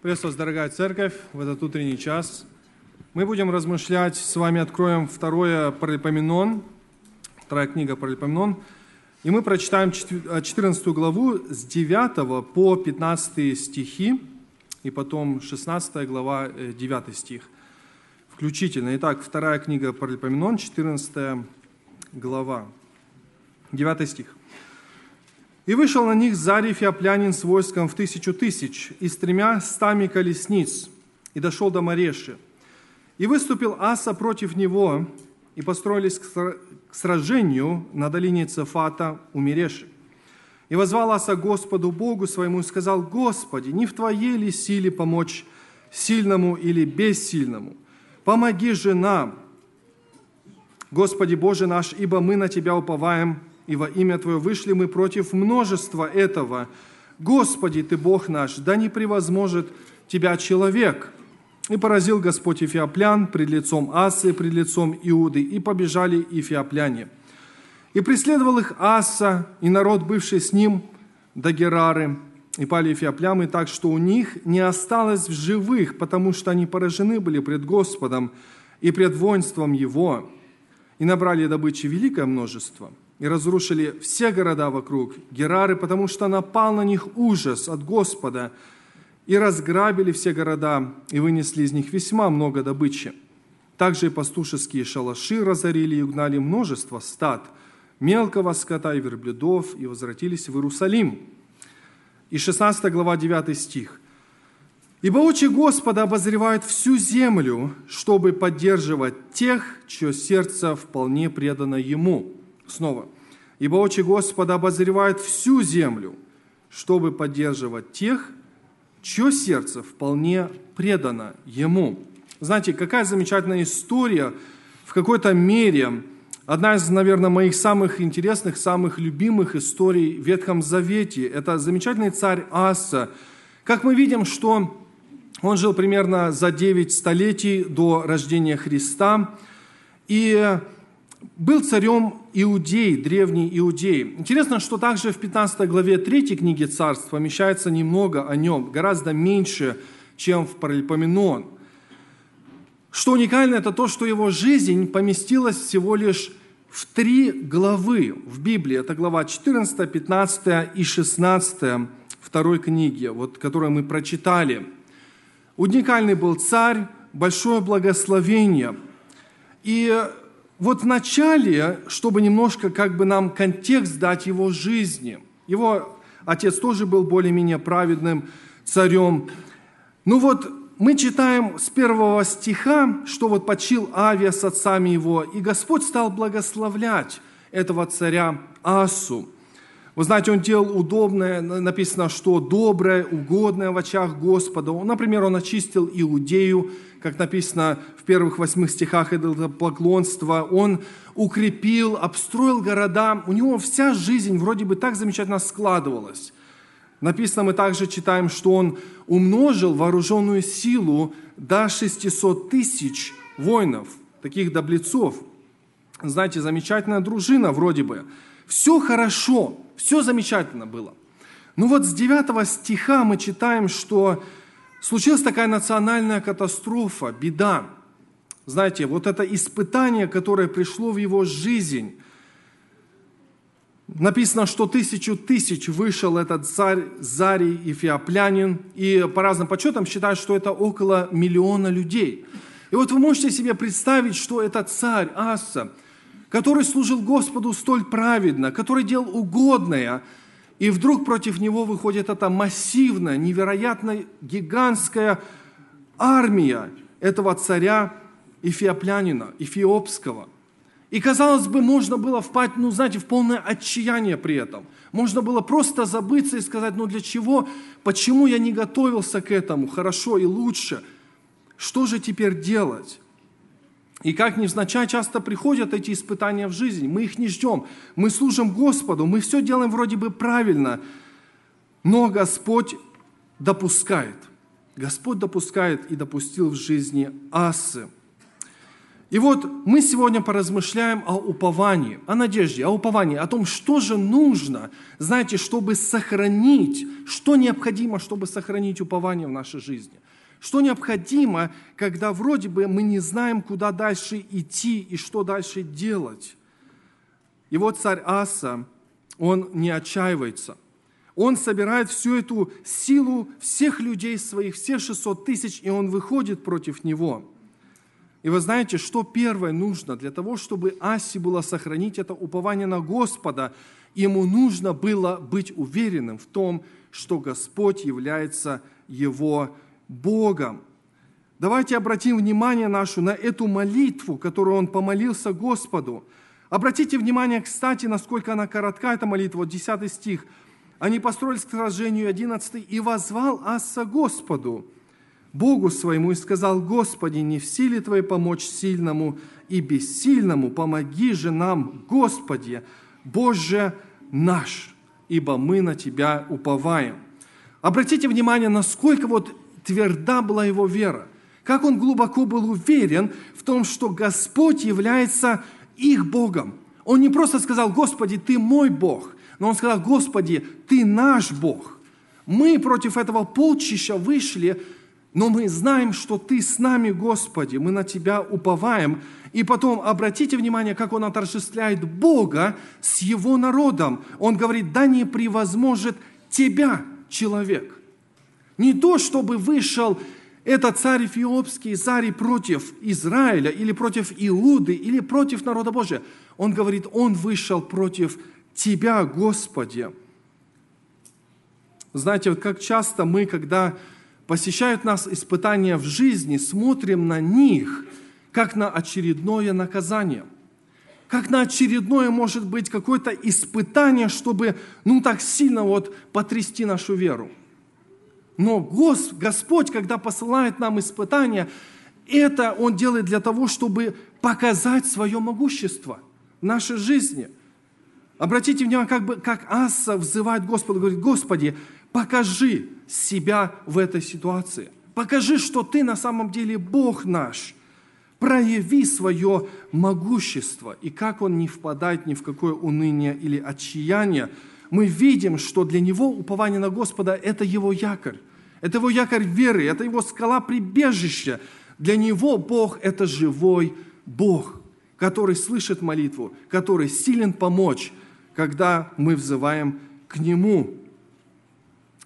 Приветствую вас, дорогая церковь, в этот утренний час. Мы будем размышлять, с вами откроем второе Паралипоменон, вторая книга Паралипоменон, и мы прочитаем 14 главу с 9 по 15 стихи, и потом 16 глава, 9 стих включительно. Итак, вторая книга Паралипоменон, 14 глава, 9 стих. И вышел на них Зарий Феоплянин с войском в тысячу тысяч и с тремя стами колесниц, и дошел до Мареши. И выступил Аса против него, и построились к сражению на долине Цефата у Мереши. И возвал Аса Господу Богу своему и сказал, «Господи, не в Твоей ли силе помочь сильному или бессильному? Помоги же нам, Господи Боже наш, ибо мы на Тебя уповаем, и во имя Твое вышли мы против множества этого. Господи, Ты Бог наш, да не превозможет Тебя человек». И поразил Господь Эфиоплян пред лицом Асы, пред лицом Иуды, и побежали эфиопляне. И преследовал их Аса, и народ, бывший с ним, до Герары, и пали эфиоплямы так, что у них не осталось в живых, потому что они поражены были пред Господом и пред воинством Его, и набрали добычи великое множество – и разрушили все города вокруг Герары, потому что напал на них ужас от Господа, и разграбили все города, и вынесли из них весьма много добычи. Также и пастушеские шалаши разорили и угнали множество стад, мелкого скота и верблюдов, и возвратились в Иерусалим. И 16 глава 9 стих. «Ибо очи Господа обозревают всю землю, чтобы поддерживать тех, чье сердце вполне предано Ему». Снова. «Ибо очи Господа обозревают всю землю, чтобы поддерживать тех, чье сердце вполне предано Ему». Знаете, какая замечательная история в какой-то мере, одна из, наверное, моих самых интересных, самых любимых историй в Ветхом Завете. Это замечательный царь Аса. Как мы видим, что он жил примерно за 9 столетий до рождения Христа, и был царем Иудей, древний Иудей. Интересно, что также в 15 главе 3 книги Царств помещается немного о нем, гораздо меньше, чем в Паралипоменон. Что уникально, это то, что его жизнь поместилась всего лишь в три главы в Библии. Это глава 14, 15 и 16 второй книги, вот, которую мы прочитали. Уникальный был царь, большое благословение. И вот в начале, чтобы немножко как бы нам контекст дать его жизни, его отец тоже был более-менее праведным царем. Ну вот мы читаем с первого стиха, что вот почил Авия с отцами его, и Господь стал благословлять этого царя Асу. Вы знаете, он делал удобное, написано, что доброе, угодное в очах Господа. Например, он очистил Иудею, как написано в первых восьмых стихах это поклонство. Он укрепил, обстроил города. У него вся жизнь вроде бы так замечательно складывалась. Написано, мы также читаем, что он умножил вооруженную силу до 600 тысяч воинов, таких доблецов. Знаете, замечательная дружина вроде бы. Все хорошо, все замечательно было. Ну вот с 9 стиха мы читаем, что случилась такая национальная катастрофа, беда. Знаете, вот это испытание, которое пришло в его жизнь. Написано, что тысячу тысяч вышел этот царь Зарий и Феоплянин, и по разным подсчетам считают, что это около миллиона людей. И вот вы можете себе представить, что этот царь Аса – который служил Господу столь праведно, который делал угодное, и вдруг против него выходит эта массивная, невероятно гигантская армия этого царя Эфиоплянина, Эфиопского. И, казалось бы, можно было впасть, ну, знаете, в полное отчаяние при этом. Можно было просто забыться и сказать, ну, для чего, почему я не готовился к этому хорошо и лучше? Что же теперь делать? И как невзначай часто приходят эти испытания в жизнь. Мы их не ждем. Мы служим Господу, мы все делаем вроде бы правильно. Но Господь допускает. Господь допускает и допустил в жизни асы. И вот мы сегодня поразмышляем о уповании, о надежде, о уповании, о том, что же нужно, знаете, чтобы сохранить, что необходимо, чтобы сохранить упование в нашей жизни. Что необходимо, когда вроде бы мы не знаем, куда дальше идти и что дальше делать. И вот царь Аса, он не отчаивается. Он собирает всю эту силу всех людей своих, все 600 тысяч, и он выходит против него – и вы знаете, что первое нужно для того, чтобы Аси было сохранить это упование на Господа, ему нужно было быть уверенным в том, что Господь является его Богом. Давайте обратим внимание нашу на эту молитву, которую он помолился Господу. Обратите внимание, кстати, насколько она коротка, эта молитва, вот 10 стих. «Они построились к сражению, 11 и возвал Аса Господу». Богу своему и сказал, Господи, не в силе Твоей помочь сильному и бессильному, помоги же нам, Господи, Боже наш, ибо мы на Тебя уповаем. Обратите внимание, насколько вот тверда была его вера, как он глубоко был уверен в том, что Господь является их Богом. Он не просто сказал, Господи, Ты мой Бог, но он сказал, Господи, Ты наш Бог. Мы против этого полчища вышли, но мы знаем, что Ты с нами, Господи, мы на Тебя уповаем. И потом обратите внимание, как он отождествляет Бога с Его народом. Он говорит, да не превозможет Тебя человек. Не то, чтобы вышел этот царь Эфиопский, царь против Израиля, или против Иуды, или против народа Божия. Он говорит, он вышел против Тебя, Господи. Знаете, вот как часто мы, когда посещают нас испытания в жизни, смотрим на них, как на очередное наказание. Как на очередное, может быть, какое-то испытание, чтобы, ну, так сильно вот потрясти нашу веру. Но Гос, Господь, когда посылает нам испытания, это Он делает для того, чтобы показать свое могущество в нашей жизни. Обратите внимание, как, бы, как Аса взывает Господу, говорит, Господи, покажи себя в этой ситуации. Покажи, что ты на самом деле Бог наш. Прояви свое могущество. И как он не впадает ни в какое уныние или отчаяние, мы видим, что для него упование на Господа – это его якорь. Это его якорь веры, это его скала прибежища. Для него Бог – это живой Бог, который слышит молитву, который силен помочь, когда мы взываем к Нему.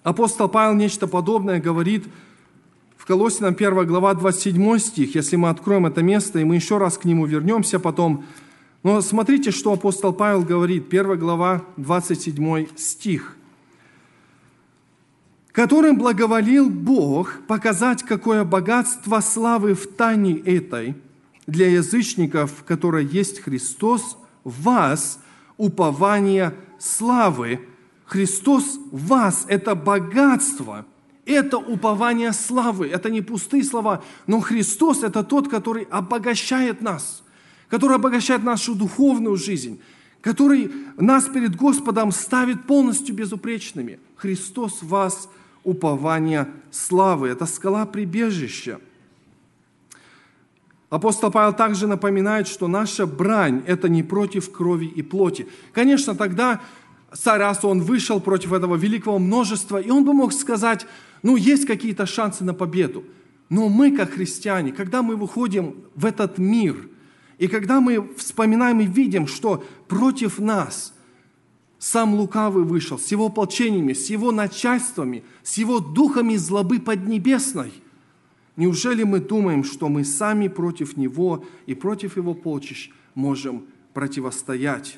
Апостол Павел нечто подобное говорит в Колосинам 1 глава 27 стих, если мы откроем это место, и мы еще раз к нему вернемся потом. Но смотрите, что апостол Павел говорит, 1 глава 27 стих. «Которым благоволил Бог показать, какое богатство славы в тайне этой для язычников, которое есть Христос, вас упование славы, Христос вас – это богатство, это упование славы, это не пустые слова, но Христос – это тот, который обогащает нас, который обогащает нашу духовную жизнь, который нас перед Господом ставит полностью безупречными. Христос вас – упование славы, это скала прибежища. Апостол Павел также напоминает, что наша брань – это не против крови и плоти. Конечно, тогда Сарас, он вышел против этого великого множества, и он бы мог сказать, ну, есть какие-то шансы на победу. Но мы, как христиане, когда мы выходим в этот мир, и когда мы вспоминаем и видим, что против нас сам лукавый вышел с его ополчениями, с его начальствами, с его духами злобы поднебесной, неужели мы думаем, что мы сами против него и против его полчищ можем противостоять?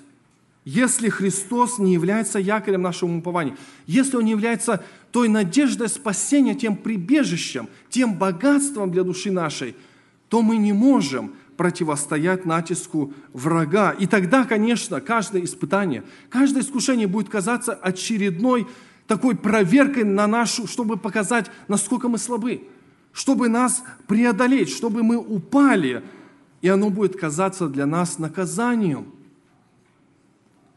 Если Христос не является якорем нашего упования, если Он не является той надеждой спасения, тем прибежищем, тем богатством для души нашей, то мы не можем противостоять натиску врага. И тогда, конечно, каждое испытание, каждое искушение будет казаться очередной такой проверкой на нашу, чтобы показать, насколько мы слабы, чтобы нас преодолеть, чтобы мы упали, и оно будет казаться для нас наказанием –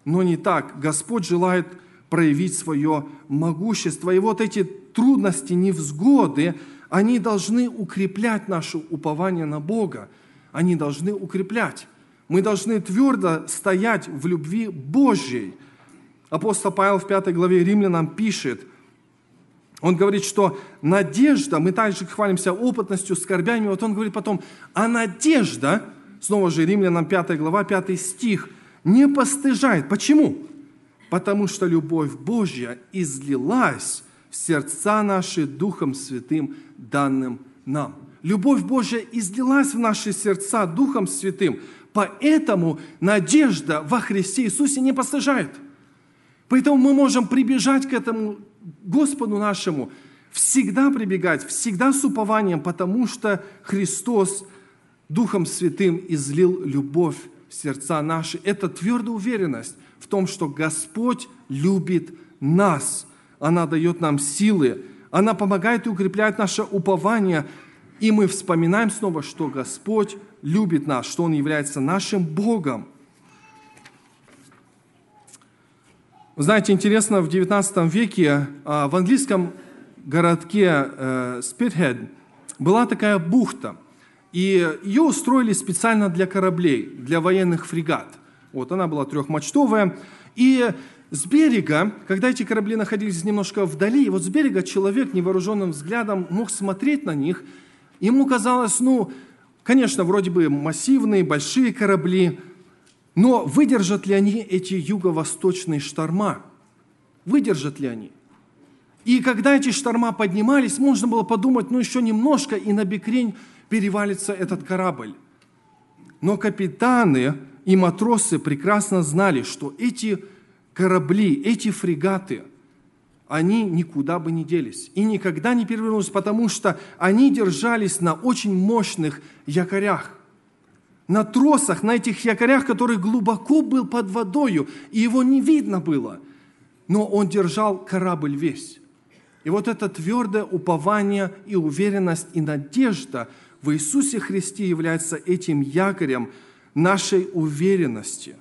но не так. Господь желает проявить свое могущество. И вот эти трудности, невзгоды, они должны укреплять наше упование на Бога. Они должны укреплять. Мы должны твердо стоять в любви Божьей. Апостол Павел в 5 главе Римлянам пишет, он говорит, что надежда, мы также хвалимся опытностью, скорбями, вот он говорит потом, а надежда, снова же Римлянам 5 глава, 5 стих, не постыжает. Почему? Потому что любовь Божья излилась в сердца наши Духом Святым, данным нам. Любовь Божья излилась в наши сердца Духом Святым. Поэтому надежда во Христе Иисусе не постыжает. Поэтому мы можем прибежать к этому Господу нашему, всегда прибегать, всегда с упованием, потому что Христос Духом Святым излил любовь в сердца наши. Это твердая уверенность в том, что Господь любит нас. Она дает нам силы, она помогает и укрепляет наше упование, и мы вспоминаем снова, что Господь любит нас, что Он является нашим Богом. Вы знаете, интересно, в 19 веке а, в английском городке Спирхед э, была такая бухта, и ее устроили специально для кораблей, для военных фрегат. Вот она была трехмачтовая, и с берега, когда эти корабли находились немножко вдали, вот с берега человек невооруженным взглядом мог смотреть на них, ему казалось, ну, конечно, вроде бы массивные, большие корабли, но выдержат ли они эти юго-восточные шторма? Выдержат ли они? И когда эти шторма поднимались, можно было подумать, ну еще немножко, и на бекрень перевалится этот корабль. Но капитаны и матросы прекрасно знали, что эти корабли, эти фрегаты, они никуда бы не делись и никогда не перевернулись, потому что они держались на очень мощных якорях на тросах, на этих якорях, который глубоко был под водою, и его не видно было. Но он держал корабль весь. И вот это твердое упование и уверенность и надежда в Иисусе Христе является этим якорем нашей уверенности.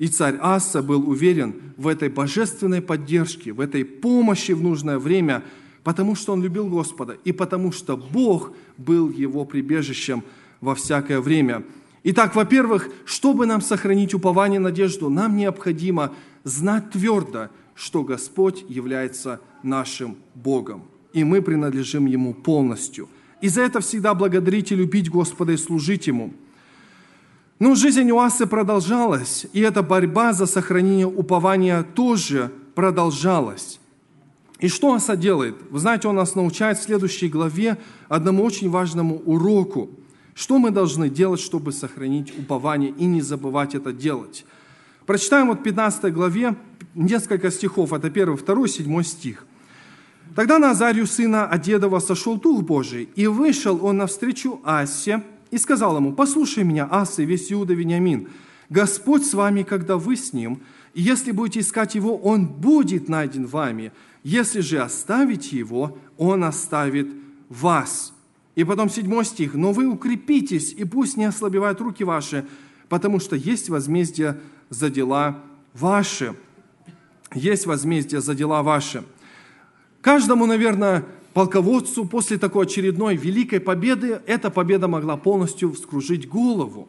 И царь Аса был уверен в этой божественной поддержке, в этой помощи в нужное время, потому что он любил Господа и потому что Бог был его прибежищем во всякое время – Итак, во-первых, чтобы нам сохранить упование, надежду, нам необходимо знать твердо, что Господь является нашим Богом, и мы принадлежим Ему полностью. И за это всегда благодарить и любить Господа и служить Ему. Но жизнь Уасы продолжалась, и эта борьба за сохранение упования тоже продолжалась. И что Аса делает? Вы знаете, он нас научает в следующей главе одному очень важному уроку – что мы должны делать, чтобы сохранить упование и не забывать это делать? Прочитаем вот 15 главе несколько стихов, это 1, 2, 7 стих. «Тогда на Азарию сына Одедова сошел Дух Божий, и вышел он навстречу Асе и сказал ему, «Послушай меня, Аса, весь Иуда Вениамин, Господь с вами, когда вы с ним, и если будете искать его, он будет найден вами, если же оставите его, он оставит вас». И потом седьмой стих. «Но вы укрепитесь, и пусть не ослабевают руки ваши, потому что есть возмездие за дела ваши». Есть возмездие за дела ваши. Каждому, наверное, полководцу после такой очередной великой победы эта победа могла полностью вскружить голову.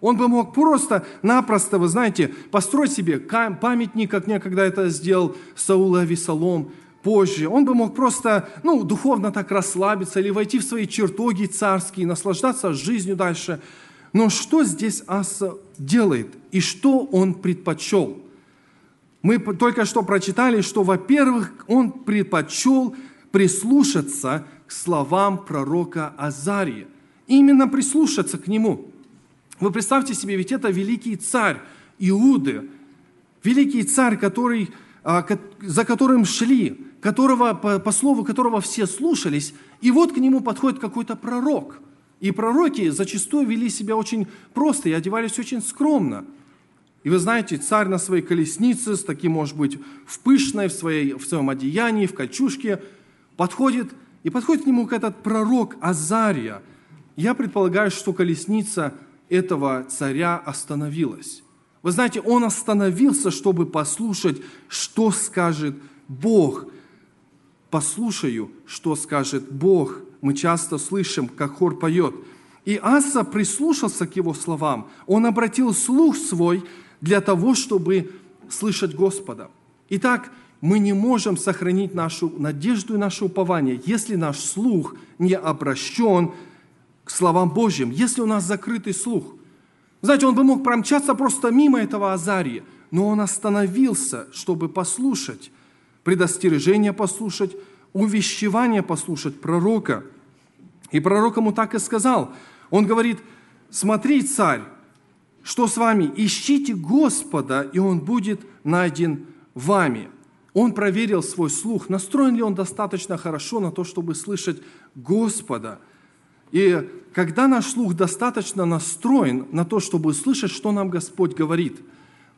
Он бы мог просто-напросто, вы знаете, построить себе памятник, как некогда это сделал Саул Авесолом, позже. Он бы мог просто, ну, духовно так расслабиться или войти в свои чертоги царские, наслаждаться жизнью дальше. Но что здесь Аса делает и что он предпочел? Мы только что прочитали, что, во-первых, он предпочел прислушаться к словам пророка Азария. Именно прислушаться к нему. Вы представьте себе, ведь это великий царь Иуды, великий царь, который, а, за которым шли которого, по, слову которого все слушались, и вот к нему подходит какой-то пророк. И пророки зачастую вели себя очень просто и одевались очень скромно. И вы знаете, царь на своей колеснице, с таким, может быть, в пышной, в, своей, в своем одеянии, в кольчужке, подходит, и подходит к нему этот пророк Азария. Я предполагаю, что колесница этого царя остановилась. Вы знаете, он остановился, чтобы послушать, что скажет Бог – послушаю, что скажет Бог. Мы часто слышим, как хор поет. И Аса прислушался к его словам. Он обратил слух свой для того, чтобы слышать Господа. Итак, мы не можем сохранить нашу надежду и наше упование, если наш слух не обращен к словам Божьим, если у нас закрытый слух. Знаете, он бы мог промчаться просто мимо этого Азарии, но он остановился, чтобы послушать, предостережение послушать, увещевание послушать пророка. И пророк ему так и сказал. Он говорит, смотри, царь, что с вами? Ищите Господа, и Он будет найден вами. Он проверил свой слух, настроен ли он достаточно хорошо на то, чтобы слышать Господа. И когда наш слух достаточно настроен на то, чтобы слышать, что нам Господь говорит,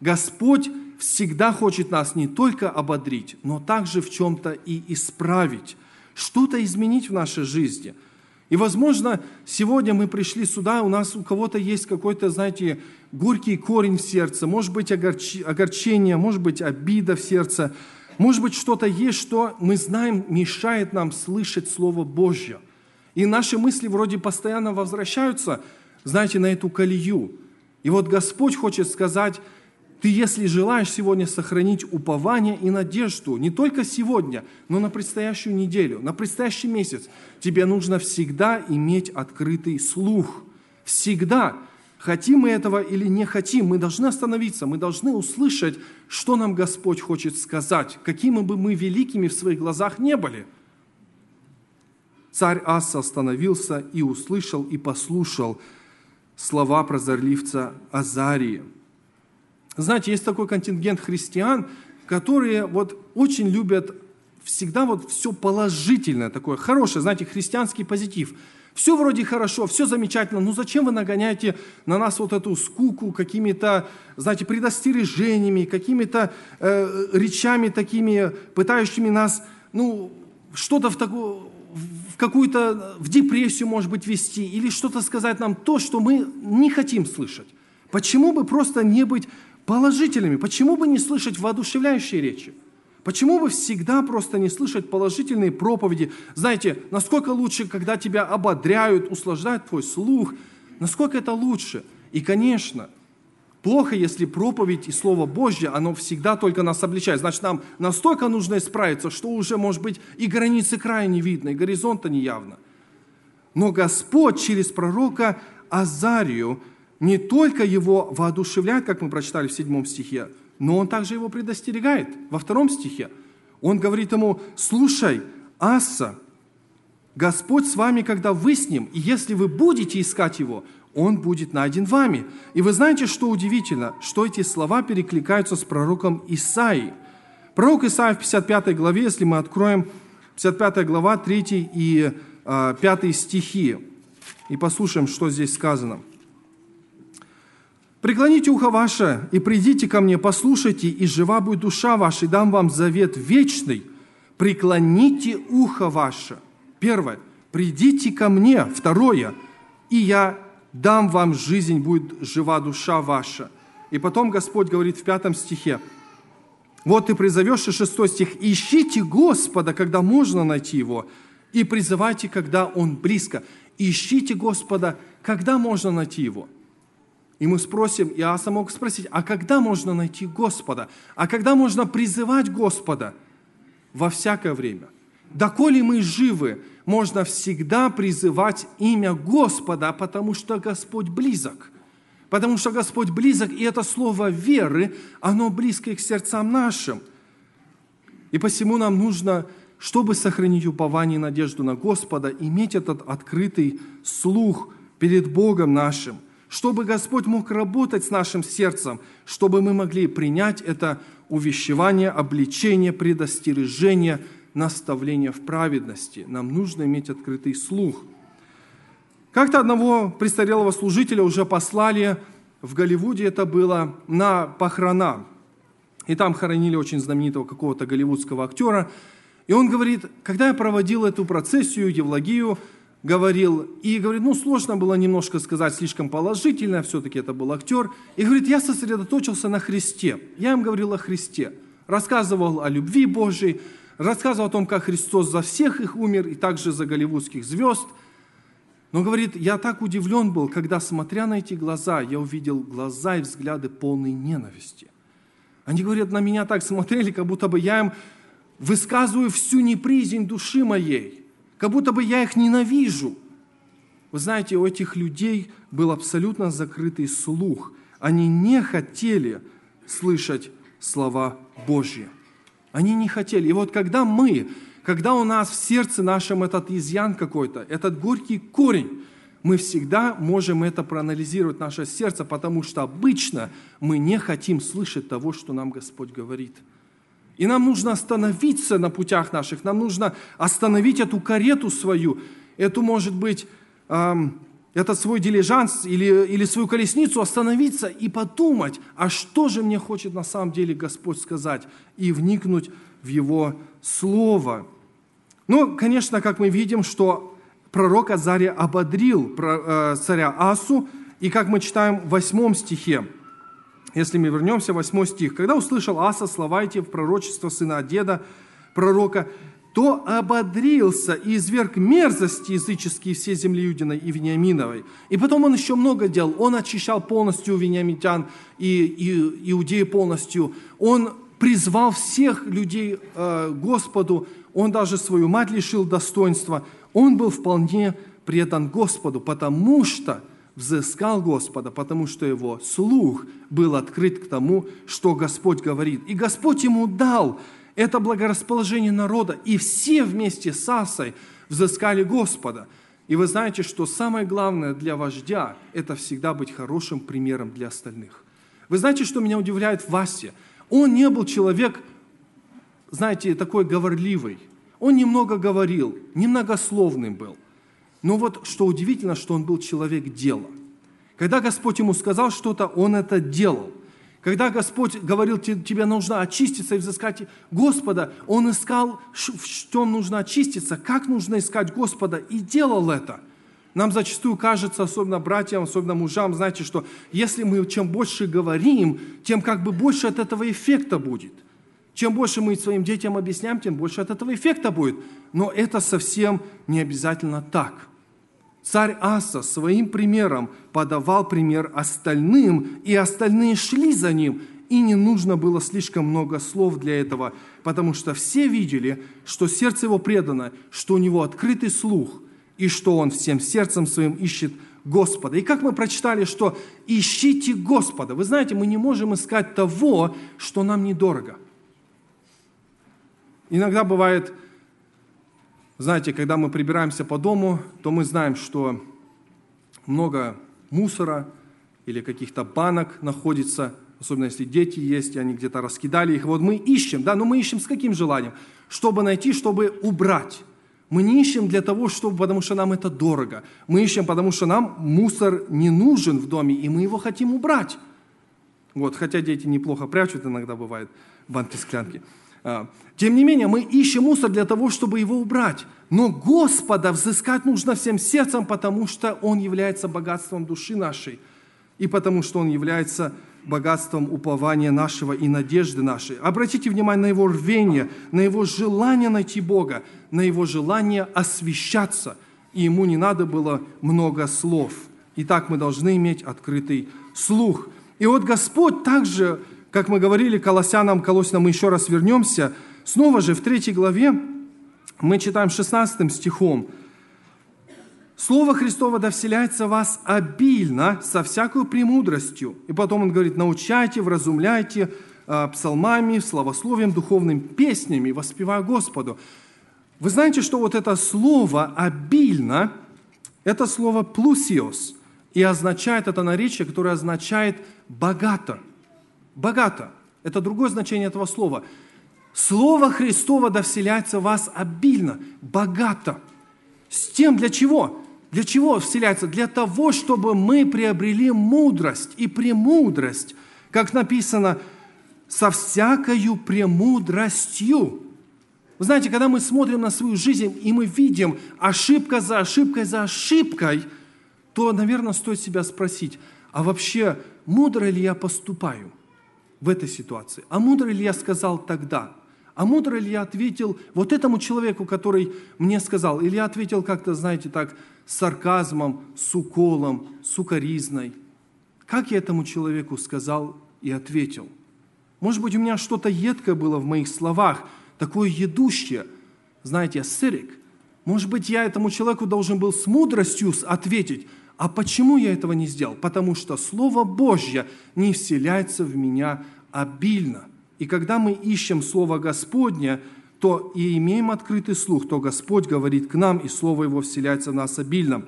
Господь всегда хочет нас не только ободрить, но также в чем-то и исправить, что-то изменить в нашей жизни. И, возможно, сегодня мы пришли сюда, у нас у кого-то есть какой-то, знаете, горький корень в сердце, может быть, огорчение, может быть, обида в сердце, может быть, что-то есть, что мы знаем, мешает нам слышать Слово Божье. И наши мысли вроде постоянно возвращаются, знаете, на эту колею. И вот Господь хочет сказать, ты, если желаешь сегодня сохранить упование и надежду, не только сегодня, но на предстоящую неделю, на предстоящий месяц, тебе нужно всегда иметь открытый слух. Всегда. Хотим мы этого или не хотим, мы должны остановиться, мы должны услышать, что нам Господь хочет сказать, какими бы мы великими в своих глазах не были. Царь Аса остановился и услышал и послушал слова прозорливца Азарии – знаете, есть такой контингент христиан, которые вот очень любят всегда вот все положительное такое, хорошее, знаете, христианский позитив. Все вроде хорошо, все замечательно, но зачем вы нагоняете на нас вот эту скуку какими-то, знаете, предостережениями, какими-то э, речами такими, пытающими нас, ну, что-то в такую, в какую-то, в депрессию, может быть, вести, или что-то сказать нам то, что мы не хотим слышать. Почему бы просто не быть положительными. Почему бы не слышать воодушевляющие речи? Почему бы всегда просто не слышать положительные проповеди? Знаете, насколько лучше, когда тебя ободряют, услаждают твой слух, насколько это лучше? И, конечно, плохо, если проповедь и Слово Божье, оно всегда только нас обличает. Значит, нам настолько нужно исправиться, что уже, может быть, и границы края не видно, и горизонта не явно. Но Господь через пророка Азарию не только его воодушевляет, как мы прочитали в седьмом стихе, но он также его предостерегает во втором стихе. Он говорит ему, слушай, Аса, Господь с вами, когда вы с Ним, и если вы будете искать Его, Он будет найден вами. И вы знаете, что удивительно, что эти слова перекликаются с пророком Исаи. Пророк Исаия в 55 главе, если мы откроем 55 глава, 3 и 5 а, стихи, и послушаем, что здесь сказано – Преклоните ухо ваше и придите ко мне, послушайте, и жива будет душа ваша, и дам вам завет вечный. Преклоните ухо ваше. Первое. Придите ко мне. Второе. И я дам вам жизнь, будет жива душа ваша. И потом Господь говорит в пятом стихе, вот ты призовешь, и шестой стих, ищите Господа, когда можно найти Его, и призывайте, когда Он близко. Ищите Господа, когда можно найти Его – и мы спросим, и Аса мог спросить, а когда можно найти Господа? А когда можно призывать Господа? Во всякое время. Доколе мы живы, можно всегда призывать имя Господа, потому что Господь близок. Потому что Господь близок, и это слово веры, оно близко к сердцам нашим. И посему нам нужно, чтобы сохранить упование и надежду на Господа, иметь этот открытый слух перед Богом нашим – чтобы Господь мог работать с нашим сердцем, чтобы мы могли принять это увещевание, обличение, предостережение, наставление в праведности. Нам нужно иметь открытый слух. Как-то одного престарелого служителя уже послали в Голливуде, это было на похорона. И там хоронили очень знаменитого какого-то голливудского актера. И он говорит, когда я проводил эту процессию, Евлогию, говорил, и говорит, ну, сложно было немножко сказать слишком положительно, все-таки это был актер. И говорит, я сосредоточился на Христе. Я им говорил о Христе. Рассказывал о любви Божьей, рассказывал о том, как Христос за всех их умер, и также за голливудских звезд. Но говорит, я так удивлен был, когда, смотря на эти глаза, я увидел глаза и взгляды полной ненависти. Они, говорят, на меня так смотрели, как будто бы я им высказываю всю неприязнь души моей, как будто бы я их ненавижу. Вы знаете, у этих людей был абсолютно закрытый слух. Они не хотели слышать слова Божьи. Они не хотели. И вот когда мы, когда у нас в сердце нашем этот изъян какой-то, этот горький корень, мы всегда можем это проанализировать, наше сердце, потому что обычно мы не хотим слышать того, что нам Господь говорит. И нам нужно остановиться на путях наших, нам нужно остановить эту карету свою, эту, может быть, эм, этот свой дилижанс или, или свою колесницу, остановиться и подумать, а что же мне хочет на самом деле Господь сказать, и вникнуть в Его Слово. Ну, конечно, как мы видим, что пророк Азария ободрил э, царя Асу, и как мы читаем в восьмом стихе, если мы вернемся, восьмой стих. «Когда услышал Аса слова эти в пророчество сына деда, пророка, то ободрился и изверг мерзости языческие все земли Юдиной и Вениаминовой. И потом он еще много делал. Он очищал полностью вениамитян и, и иудеи полностью. Он призвал всех людей э, Господу. Он даже свою мать лишил достоинства. Он был вполне предан Господу, потому что взыскал Господа, потому что его слух был открыт к тому, что Господь говорит. И Господь ему дал это благорасположение народа, и все вместе с Асой взыскали Господа. И вы знаете, что самое главное для вождя – это всегда быть хорошим примером для остальных. Вы знаете, что меня удивляет в Васе? Он не был человек, знаете, такой говорливый. Он немного говорил, немногословный был. Но вот что удивительно, что он был человек дела. Когда Господь ему сказал что-то, он это делал. Когда Господь говорил, тебе нужно очиститься и взыскать Господа, Он искал, в чем нужно очиститься, как нужно искать Господа, и делал это. Нам зачастую кажется, особенно братьям, особенно мужам, знаете, что если мы чем больше говорим, тем как бы больше от этого эффекта будет. Чем больше мы своим детям объясняем, тем больше от этого эффекта будет. Но это совсем не обязательно так – Царь Аса своим примером подавал пример остальным, и остальные шли за ним, и не нужно было слишком много слов для этого, потому что все видели, что сердце его предано, что у него открытый слух, и что он всем сердцем своим ищет Господа. И как мы прочитали, что ищите Господа. Вы знаете, мы не можем искать того, что нам недорого. Иногда бывает, знаете, когда мы прибираемся по дому, то мы знаем, что много мусора или каких-то банок находится, особенно если дети есть, и они где-то раскидали их. Вот мы ищем, да, но мы ищем с каким желанием? Чтобы найти, чтобы убрать. Мы не ищем для того, чтобы, потому что нам это дорого. Мы ищем, потому что нам мусор не нужен в доме, и мы его хотим убрать. Вот, хотя дети неплохо прячут иногда бывает банки-склянки. А, тем не менее, мы ищем мусор для того, чтобы его убрать. Но Господа взыскать нужно всем сердцем, потому что Он является богатством души нашей, и потому что Он является богатством упования нашего и надежды нашей. Обратите внимание на Его рвение, на Его желание найти Бога, на Его желание освещаться. И Ему не надо было много слов. Итак, мы должны иметь открытый слух. И вот Господь также как мы говорили, Колоссянам, Колосинам мы еще раз вернемся. Снова же в третьей главе мы читаем 16 стихом. «Слово Христово да вселяется в вас обильно, со всякой премудростью». И потом он говорит, научайте, вразумляйте э, псалмами, славословием, духовными песнями, воспевая Господу. Вы знаете, что вот это слово «обильно» – это слово «плусиос», и означает это наречие, которое означает «богато». Богато. Это другое значение этого слова. Слово Христово да вселяется в вас обильно, богато. С тем для чего? Для чего вселяется? Для того, чтобы мы приобрели мудрость и премудрость, как написано, со всякою премудростью. Вы знаете, когда мы смотрим на свою жизнь, и мы видим ошибка за ошибкой за ошибкой, то, наверное, стоит себя спросить, а вообще мудро ли я поступаю – в этой ситуации. А мудро ли я сказал тогда? А мудрый Илья ответил вот этому человеку, который мне сказал. Илья ответил как-то, знаете, так, с сарказмом, с уколом, с укоризной. Как я этому человеку сказал и ответил? Может быть, у меня что-то едкое было в моих словах, такое едущее, знаете, сырик. Может быть, я этому человеку должен был с мудростью ответить, а почему я этого не сделал? Потому что Слово Божье не вселяется в меня обильно. И когда мы ищем Слово Господне, то и имеем открытый слух, то Господь говорит к нам, и Слово Его вселяется в нас обильно.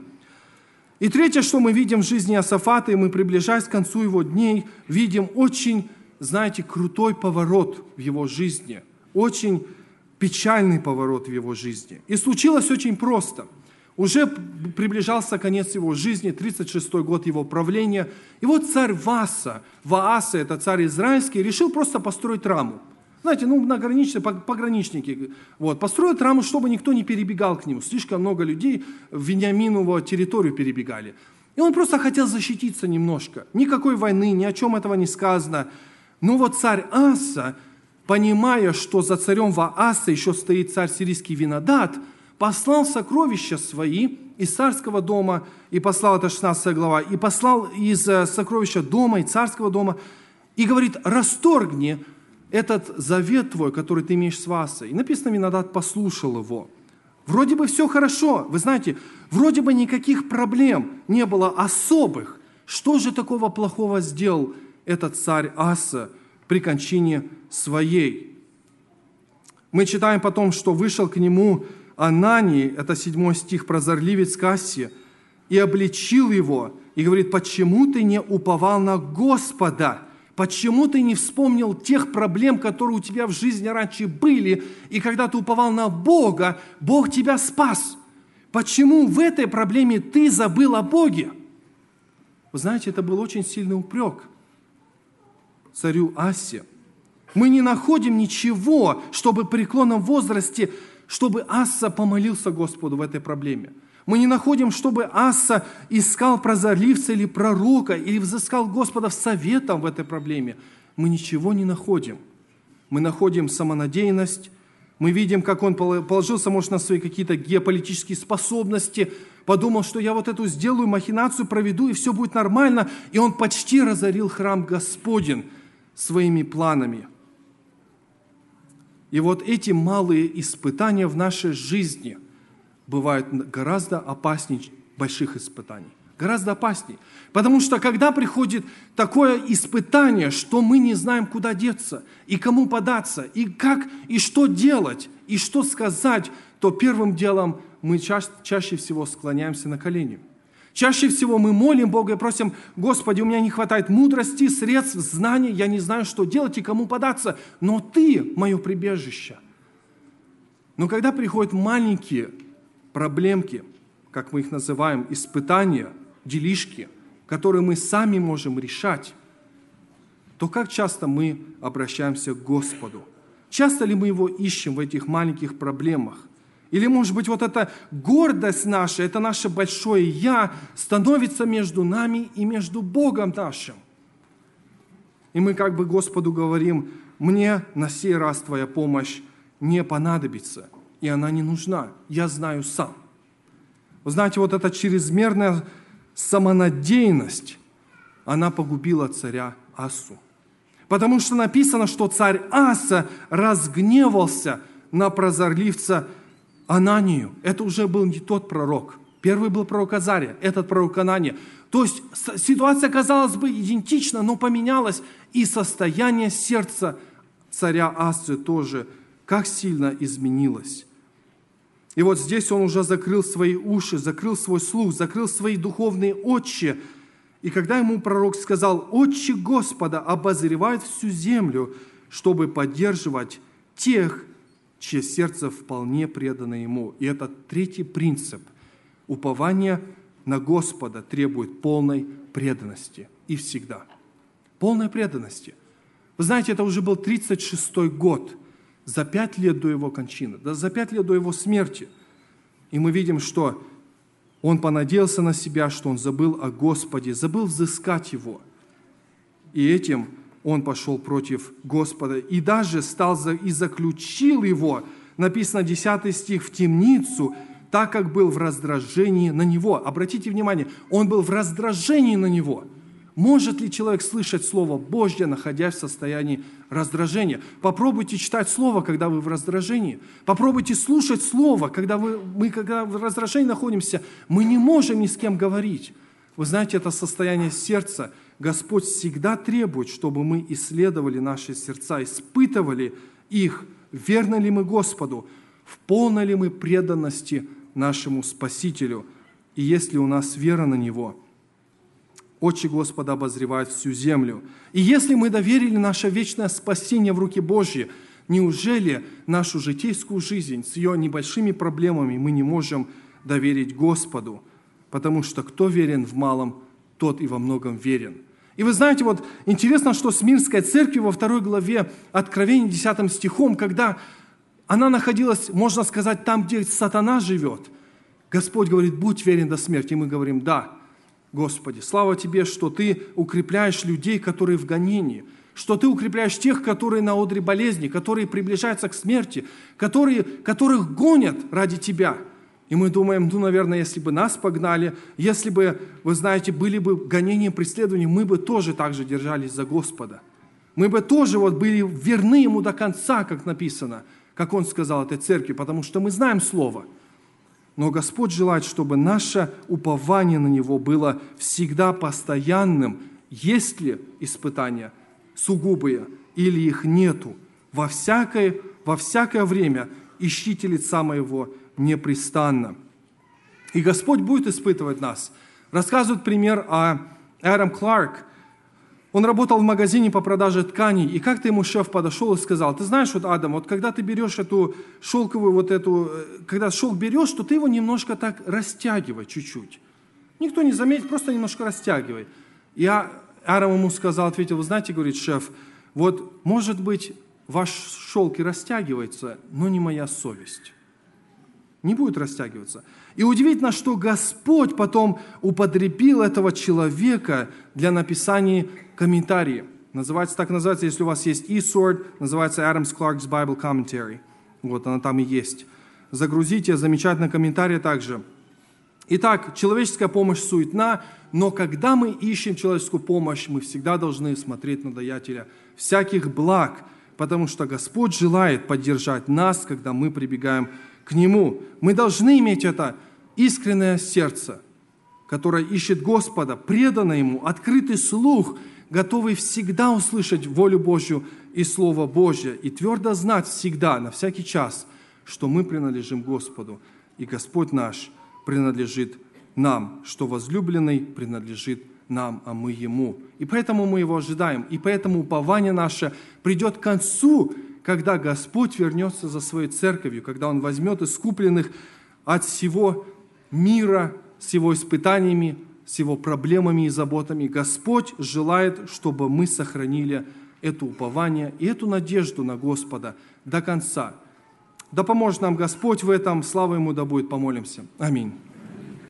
И третье, что мы видим в жизни Асафата, и мы, приближаясь к концу его дней, видим очень, знаете, крутой поворот в его жизни, очень печальный поворот в его жизни. И случилось очень просто – уже приближался конец его жизни, 36-й год его правления. И вот царь Васа, Вааса, это царь израильский, решил просто построить раму. Знаете, ну, на границе, пограничники, вот, построят раму, чтобы никто не перебегал к нему. Слишком много людей в Вениаминову территорию перебегали. И он просто хотел защититься немножко. Никакой войны, ни о чем этого не сказано. Но вот царь Аса, понимая, что за царем Вааса еще стоит царь сирийский Винодат – послал сокровища свои из царского дома, и послал, это 16 глава, и послал из э, сокровища дома и царского дома, и говорит, расторгни этот завет твой, который ты имеешь с Васой. И написано, Винодат послушал его. Вроде бы все хорошо, вы знаете, вроде бы никаких проблем не было особых. Что же такого плохого сделал этот царь Аса при кончине своей? Мы читаем потом, что вышел к нему Анании, это седьмой стих, прозорливец Кассия, и обличил его, и говорит, почему ты не уповал на Господа? Почему ты не вспомнил тех проблем, которые у тебя в жизни раньше были, и когда ты уповал на Бога, Бог тебя спас? Почему в этой проблеме ты забыл о Боге? Вы знаете, это был очень сильный упрек царю Асе. Мы не находим ничего, чтобы в преклонном возрасте чтобы Асса помолился Господу в этой проблеме. Мы не находим, чтобы Асса искал прозорливца или пророка, или взыскал Господа в советом в этой проблеме. Мы ничего не находим. Мы находим самонадеянность, мы видим, как он положился, может, на свои какие-то геополитические способности, подумал, что я вот эту сделаю, махинацию проведу, и все будет нормально. И он почти разорил храм Господень своими планами – и вот эти малые испытания в нашей жизни бывают гораздо опаснее больших испытаний. Гораздо опаснее. Потому что когда приходит такое испытание, что мы не знаем, куда деться, и кому податься, и как, и что делать, и что сказать, то первым делом мы чаще, чаще всего склоняемся на колени – Чаще всего мы молим Бога и просим, Господи, у меня не хватает мудрости, средств, знаний, я не знаю, что делать и кому податься, но Ты мое прибежище. Но когда приходят маленькие проблемки, как мы их называем, испытания, делишки, которые мы сами можем решать, то как часто мы обращаемся к Господу? Часто ли мы Его ищем в этих маленьких проблемах? Или, может быть, вот эта гордость наша, это наше большое «я» становится между нами и между Богом нашим. И мы как бы Господу говорим, мне на сей раз Твоя помощь не понадобится, и она не нужна, я знаю сам. Вы знаете, вот эта чрезмерная самонадеянность, она погубила царя Асу. Потому что написано, что царь Аса разгневался на прозорливца Ананию. Это уже был не тот пророк. Первый был пророк Азария, этот пророк Анания. То есть ситуация, казалось бы, идентична, но поменялась. И состояние сердца царя Асы тоже как сильно изменилось. И вот здесь он уже закрыл свои уши, закрыл свой слух, закрыл свои духовные очи. И когда ему пророк сказал, «Отче Господа обозревает всю землю, чтобы поддерживать тех, чье сердце вполне предано Ему. И это третий принцип. Упование на Господа требует полной преданности и всегда. Полной преданности. Вы знаете, это уже был 36-й год, за пять лет до его кончины, да, за пять лет до его смерти. И мы видим, что он понадеялся на себя, что он забыл о Господе, забыл взыскать его. И этим он пошел против Господа и даже стал за, и заключил его, написано 10 стих, в темницу, так как был в раздражении на него. Обратите внимание, он был в раздражении на него. Может ли человек слышать Слово Божье, находясь в состоянии раздражения? Попробуйте читать Слово, когда вы в раздражении. Попробуйте слушать Слово, когда вы, мы когда в раздражении находимся. Мы не можем ни с кем говорить. Вы знаете, это состояние сердца. Господь всегда требует, чтобы мы исследовали наши сердца, испытывали их, верны ли мы Господу, в полной ли мы преданности нашему Спасителю, и есть ли у нас вера на Него – Очи Господа обозревают всю землю. И если мы доверили наше вечное спасение в руки Божьи, неужели нашу житейскую жизнь с ее небольшими проблемами мы не можем доверить Господу? Потому что кто верен в малом, тот и во многом верен. И вы знаете, вот интересно, что Смирская церковь во второй главе Откровения 10 стихом, когда она находилась, можно сказать, там, где сатана живет, Господь говорит, будь верен до смерти. И мы говорим, да, Господи. Слава Тебе, что Ты укрепляешь людей, которые в гонении, что Ты укрепляешь тех, которые на одре болезни, которые приближаются к смерти, которые, которых гонят ради Тебя. И мы думаем, ну, наверное, если бы нас погнали, если бы, вы знаете, были бы гонения, преследования, мы бы тоже так же держались за Господа. Мы бы тоже вот были верны Ему до конца, как написано, как Он сказал этой церкви, потому что мы знаем Слово – но Господь желает, чтобы наше упование на Него было всегда постоянным, есть ли испытания сугубые или их нету. Во всякое, во всякое время ищите лица моего непрестанно. И Господь будет испытывать нас. Рассказывает пример о Эрам Кларк – он работал в магазине по продаже тканей, и как-то ему шеф подошел и сказал, ты знаешь, вот, Адам, вот когда ты берешь эту шелковую вот эту, э, когда шелк берешь, то ты его немножко так растягивай чуть-чуть. Никто не заметит, просто немножко растягивай. И Арам ему сказал, ответил, вы знаете, говорит шеф, вот, может быть, ваш шелк и растягивается, но не моя совесть. Не будет растягиваться. И удивительно, что Господь потом употребил этого человека для написания комментарии. Называется, так называется, если у вас есть eSword, называется Adams Clark's Bible Commentary. Вот она там и есть. Загрузите, замечательный комментарий также. Итак, человеческая помощь суетна, но когда мы ищем человеческую помощь, мы всегда должны смотреть на даятеля всяких благ, потому что Господь желает поддержать нас, когда мы прибегаем к Нему. Мы должны иметь это искреннее сердце, которое ищет Господа, предано Ему, открытый слух – готовый всегда услышать волю Божью и Слово Божье, и твердо знать всегда, на всякий час, что мы принадлежим Господу, и Господь наш принадлежит нам, что возлюбленный принадлежит нам, а мы Ему. И поэтому мы Его ожидаем, и поэтому упование наше придет к концу, когда Господь вернется за своей церковью, когда Он возьмет искупленных от всего мира с его испытаниями, с его проблемами и заботами. Господь желает, чтобы мы сохранили это упование и эту надежду на Господа до конца. Да поможет нам Господь в этом. Слава Ему да будет. Помолимся. Аминь.